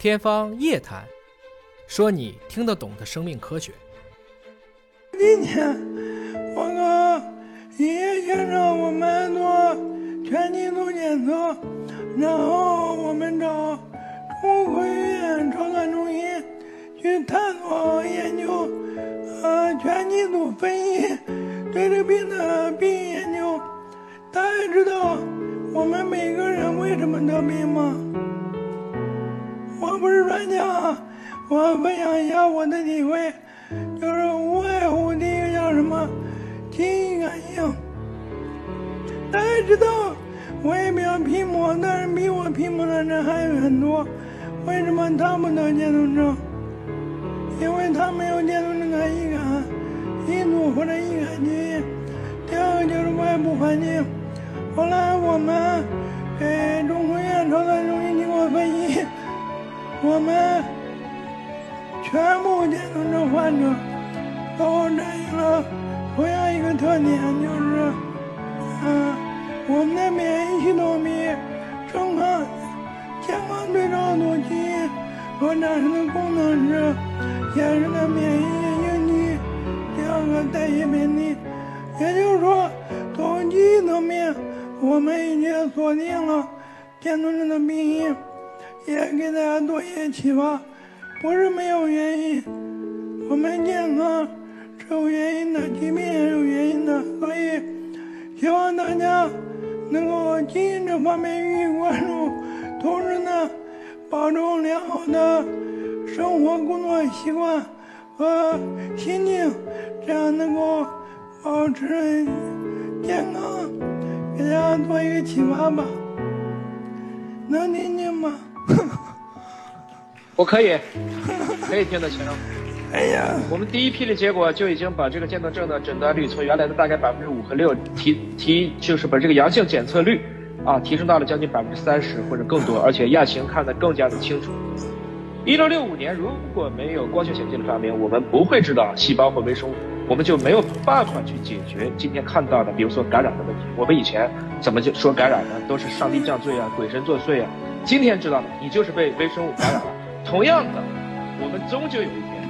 天方夜谭，说你听得懂的生命科学。今天我和爷爷先生我们做全基因检测，然后我们找中科院超算中心去探索研究，呃，全基因分析对这个病的病因研究。大家知道我们每个人为什么得病吗？不是专家，我分享一下我的体会，就是无外乎第一个叫什么基因感应。大家知道，我也比较拼搏，但是比我拼搏的人还有很多。为什么他们得渐冻症？因为他没有渐冻症的易感因素或者易感基因。第二个就是外部环境。后来我们给中科院超算中心经过分析，我们全部渐冻症患者都反映了同样一个特点，就是，嗯，我们的免疫系统比正常健康对照组基因所产生的功能是显示的免疫应激，第二个代谢偏低，也就是说，从基因层面。我们已经锁定了渐冻症的病因，也给大家多一些启发。不是没有原因，我们健康是有原因的，疾病也有原因的。所以，希望大家能够基因这方面予以关注，同时呢，保重良好的生活工作习惯和心境，这样能够保持健康。给大家做一个启发吧，能听见吗？我可以，可以听得清。哎呀，我们第一批的结果就已经把这个渐冻症的诊断率从原来的大概百分之五和六提提，就是把这个阳性检测率啊提升到了将近百分之三十或者更多，而且亚型看得更加的清楚。一六六五年如果没有光学显微镜的发明，我们不会知道细胞或微生物。我们就没有办法去解决今天看到的，比如说感染的问题。我们以前怎么就说感染呢？都是上帝降罪啊，鬼神作祟啊。今天知道了，你就是被微生物感染了。同样的，我们终究有一天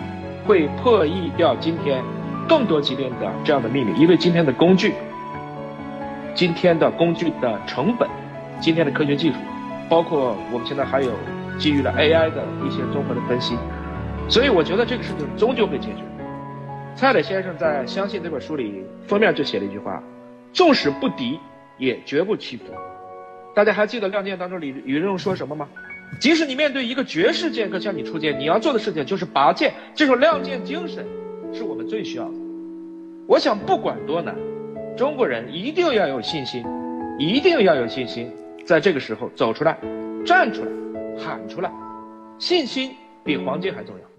会破译掉今天更多疾病的这样的秘密，因为今天的工具、今天的工具的成本、今天的科学技术，包括我们现在还有基于了 AI 的一些综合的分析，所以我觉得这个事情终究会解决。蔡磊先生在《相信》这本书里封面就写了一句话：“纵使不敌，也绝不屈服。”大家还记得《亮剑》当中李李仁荣说什么吗？即使你面对一个绝世剑客向你出剑，你要做的事情就是拔剑。这种亮剑精神是我们最需要的。我想，不管多难，中国人一定要有信心，一定要有信心，在这个时候走出来，站出来，喊出来。信心比黄金还重要。